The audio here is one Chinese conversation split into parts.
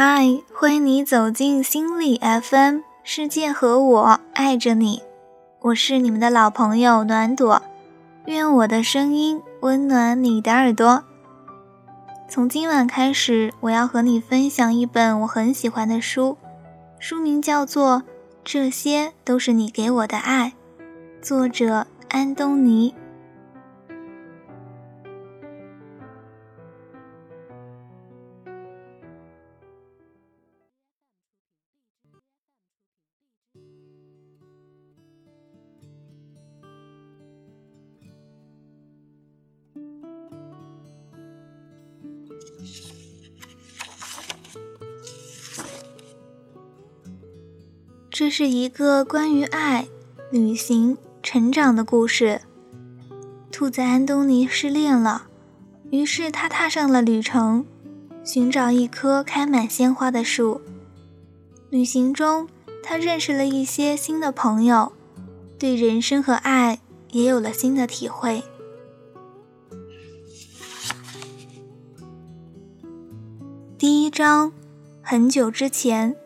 嗨，欢迎你走进心理 FM，世界和我爱着你，我是你们的老朋友暖朵，愿我的声音温暖你的耳朵。从今晚开始，我要和你分享一本我很喜欢的书，书名叫做《这些都是你给我的爱》，作者安东尼。这是一个关于爱、旅行、成长的故事。兔子安东尼失恋了，于是他踏上了旅程，寻找一棵开满鲜花的树。旅行中，他认识了一些新的朋友，对人生和爱也有了新的体会。第一章，很久之前。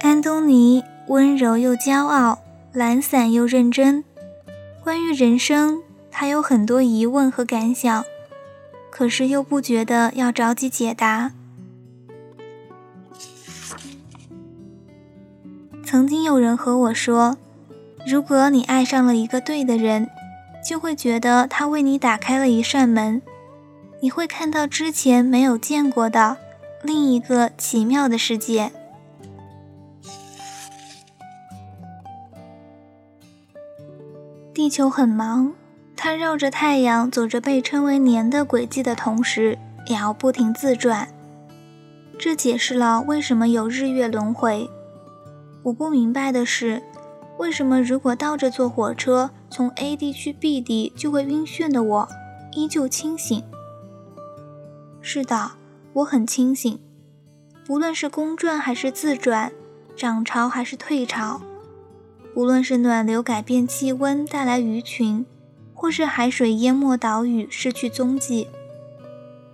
安东尼温柔又骄傲，懒散又认真。关于人生，他有很多疑问和感想，可是又不觉得要着急解答。曾经有人和我说，如果你爱上了一个对的人，就会觉得他为你打开了一扇门，你会看到之前没有见过的另一个奇妙的世界。地球很忙，它绕着太阳走着被称为年的轨迹的同时，也要不停自转。这解释了为什么有日月轮回。我不明白的是，为什么如果倒着坐火车从 A 地去 B 地就会晕眩的我，依旧清醒？是的，我很清醒，不论是公转还是自转，涨潮还是退潮。无论是暖流改变气温带来鱼群，或是海水淹没岛屿失去踪迹；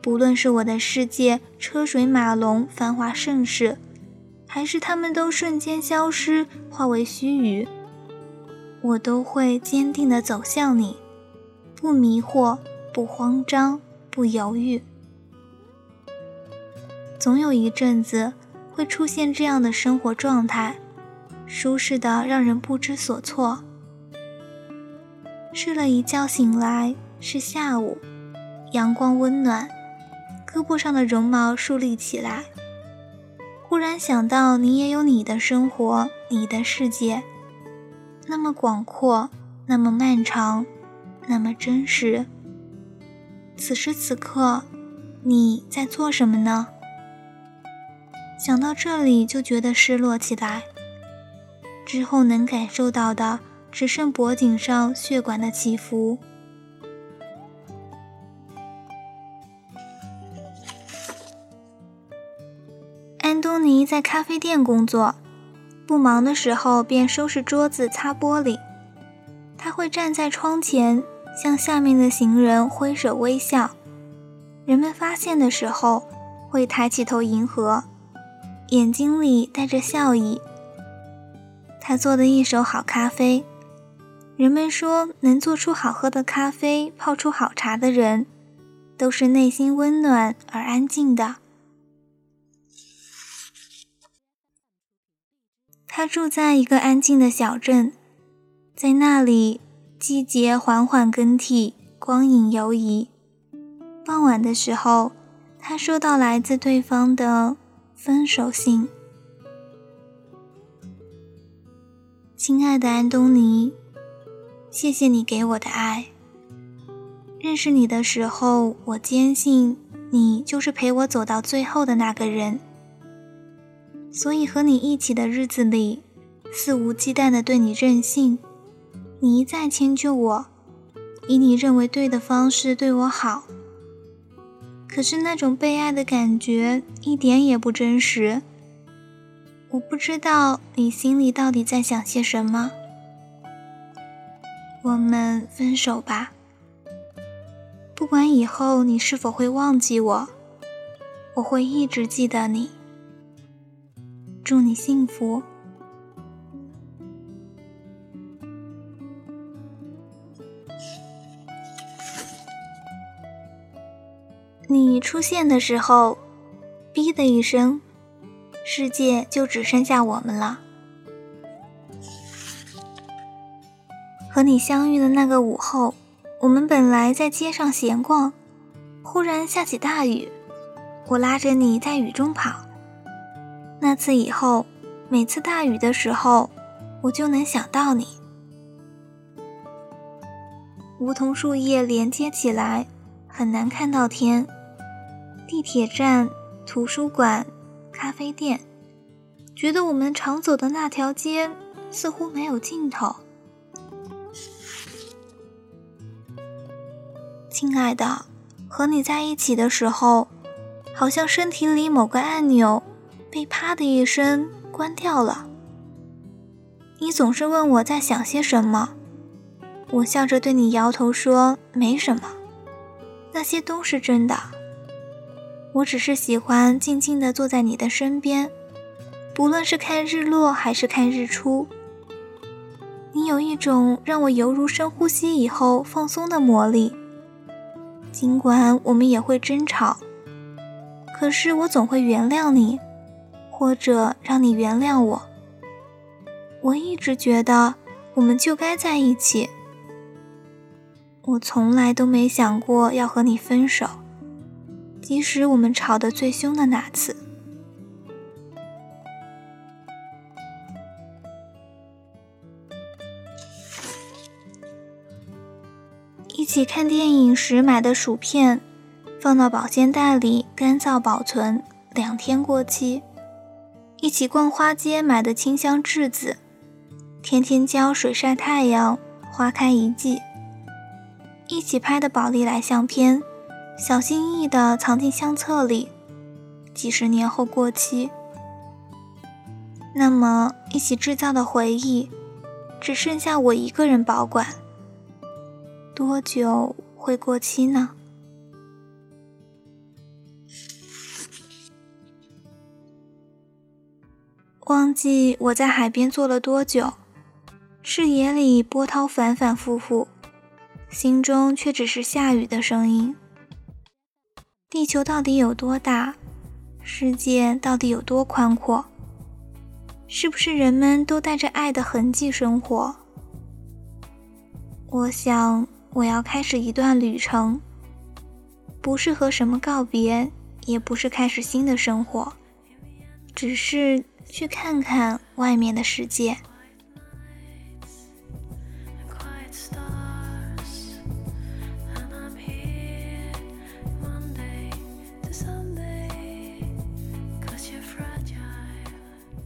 不论是我的世界车水马龙繁华盛世，还是他们都瞬间消失化为虚语，我都会坚定地走向你，不迷惑，不慌张，不犹豫。总有一阵子会出现这样的生活状态。舒适的让人不知所措。睡了一觉醒来是下午，阳光温暖，胳膊上的绒毛竖立起来。忽然想到，你也有你的生活，你的世界，那么广阔，那么漫长，那么真实。此时此刻，你在做什么呢？想到这里，就觉得失落起来。之后能感受到的，只剩脖颈上血管的起伏。安东尼在咖啡店工作，不忙的时候便收拾桌子、擦玻璃。他会站在窗前，向下面的行人挥手微笑。人们发现的时候，会抬起头迎合，眼睛里带着笑意。他做的一手好咖啡，人们说能做出好喝的咖啡、泡出好茶的人，都是内心温暖而安静的。他住在一个安静的小镇，在那里，季节缓缓更替，光影游移。傍晚的时候，他收到来自对方的分手信。亲爱的安东尼，谢谢你给我的爱。认识你的时候，我坚信你就是陪我走到最后的那个人。所以和你一起的日子里，肆无忌惮的对你任性，你一再迁就我，以你认为对的方式对我好。可是那种被爱的感觉一点也不真实。我不知道你心里到底在想些什么。我们分手吧。不管以后你是否会忘记我，我会一直记得你。祝你幸福。你出现的时候，哔的一声，世界就只剩下我们了。和你相遇的那个午后，我们本来在街上闲逛，忽然下起大雨，我拉着你在雨中跑。那次以后，每次大雨的时候，我就能想到你。梧桐树叶连接起来，很难看到天。地铁站、图书馆、咖啡店，觉得我们常走的那条街似乎没有尽头。亲爱的，和你在一起的时候，好像身体里某个按钮被啪的一声关掉了。你总是问我在想些什么，我笑着对你摇头说没什么，那些都是真的。我只是喜欢静静地坐在你的身边，不论是看日落还是看日出。你有一种让我犹如深呼吸以后放松的魔力。尽管我们也会争吵，可是我总会原谅你，或者让你原谅我。我一直觉得我们就该在一起。我从来都没想过要和你分手。即使我们吵得最凶的那次，一起看电影时买的薯片，放到保鲜袋里干燥保存，两天过期；一起逛花街买的清香栀子，天天浇水晒太阳，花开一季；一起拍的宝丽来相片。小心翼翼地藏进相册里，几十年后过期。那么，一起制造的回忆，只剩下我一个人保管，多久会过期呢？忘记我在海边坐了多久，视野里波涛反反复复，心中却只是下雨的声音。地球到底有多大？世界到底有多宽阔？是不是人们都带着爱的痕迹生活？我想，我要开始一段旅程，不是和什么告别，也不是开始新的生活，只是去看看外面的世界。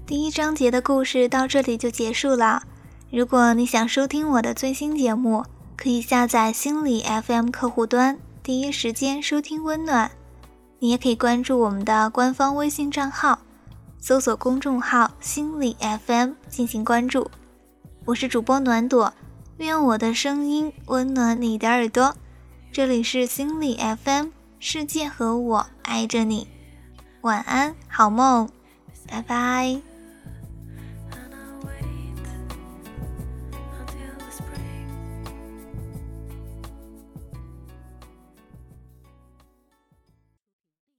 第一章节的故事到这里就结束了。如果你想收听我的最新节目，可以下载心理 FM 客户端，第一时间收听温暖。你也可以关注我们的官方微信账号，搜索公众号“心理 FM” 进行关注。我是主播暖朵，愿我的声音温暖你的耳朵。这里是心理 FM，世界和我爱着你。晚安，好梦，拜拜。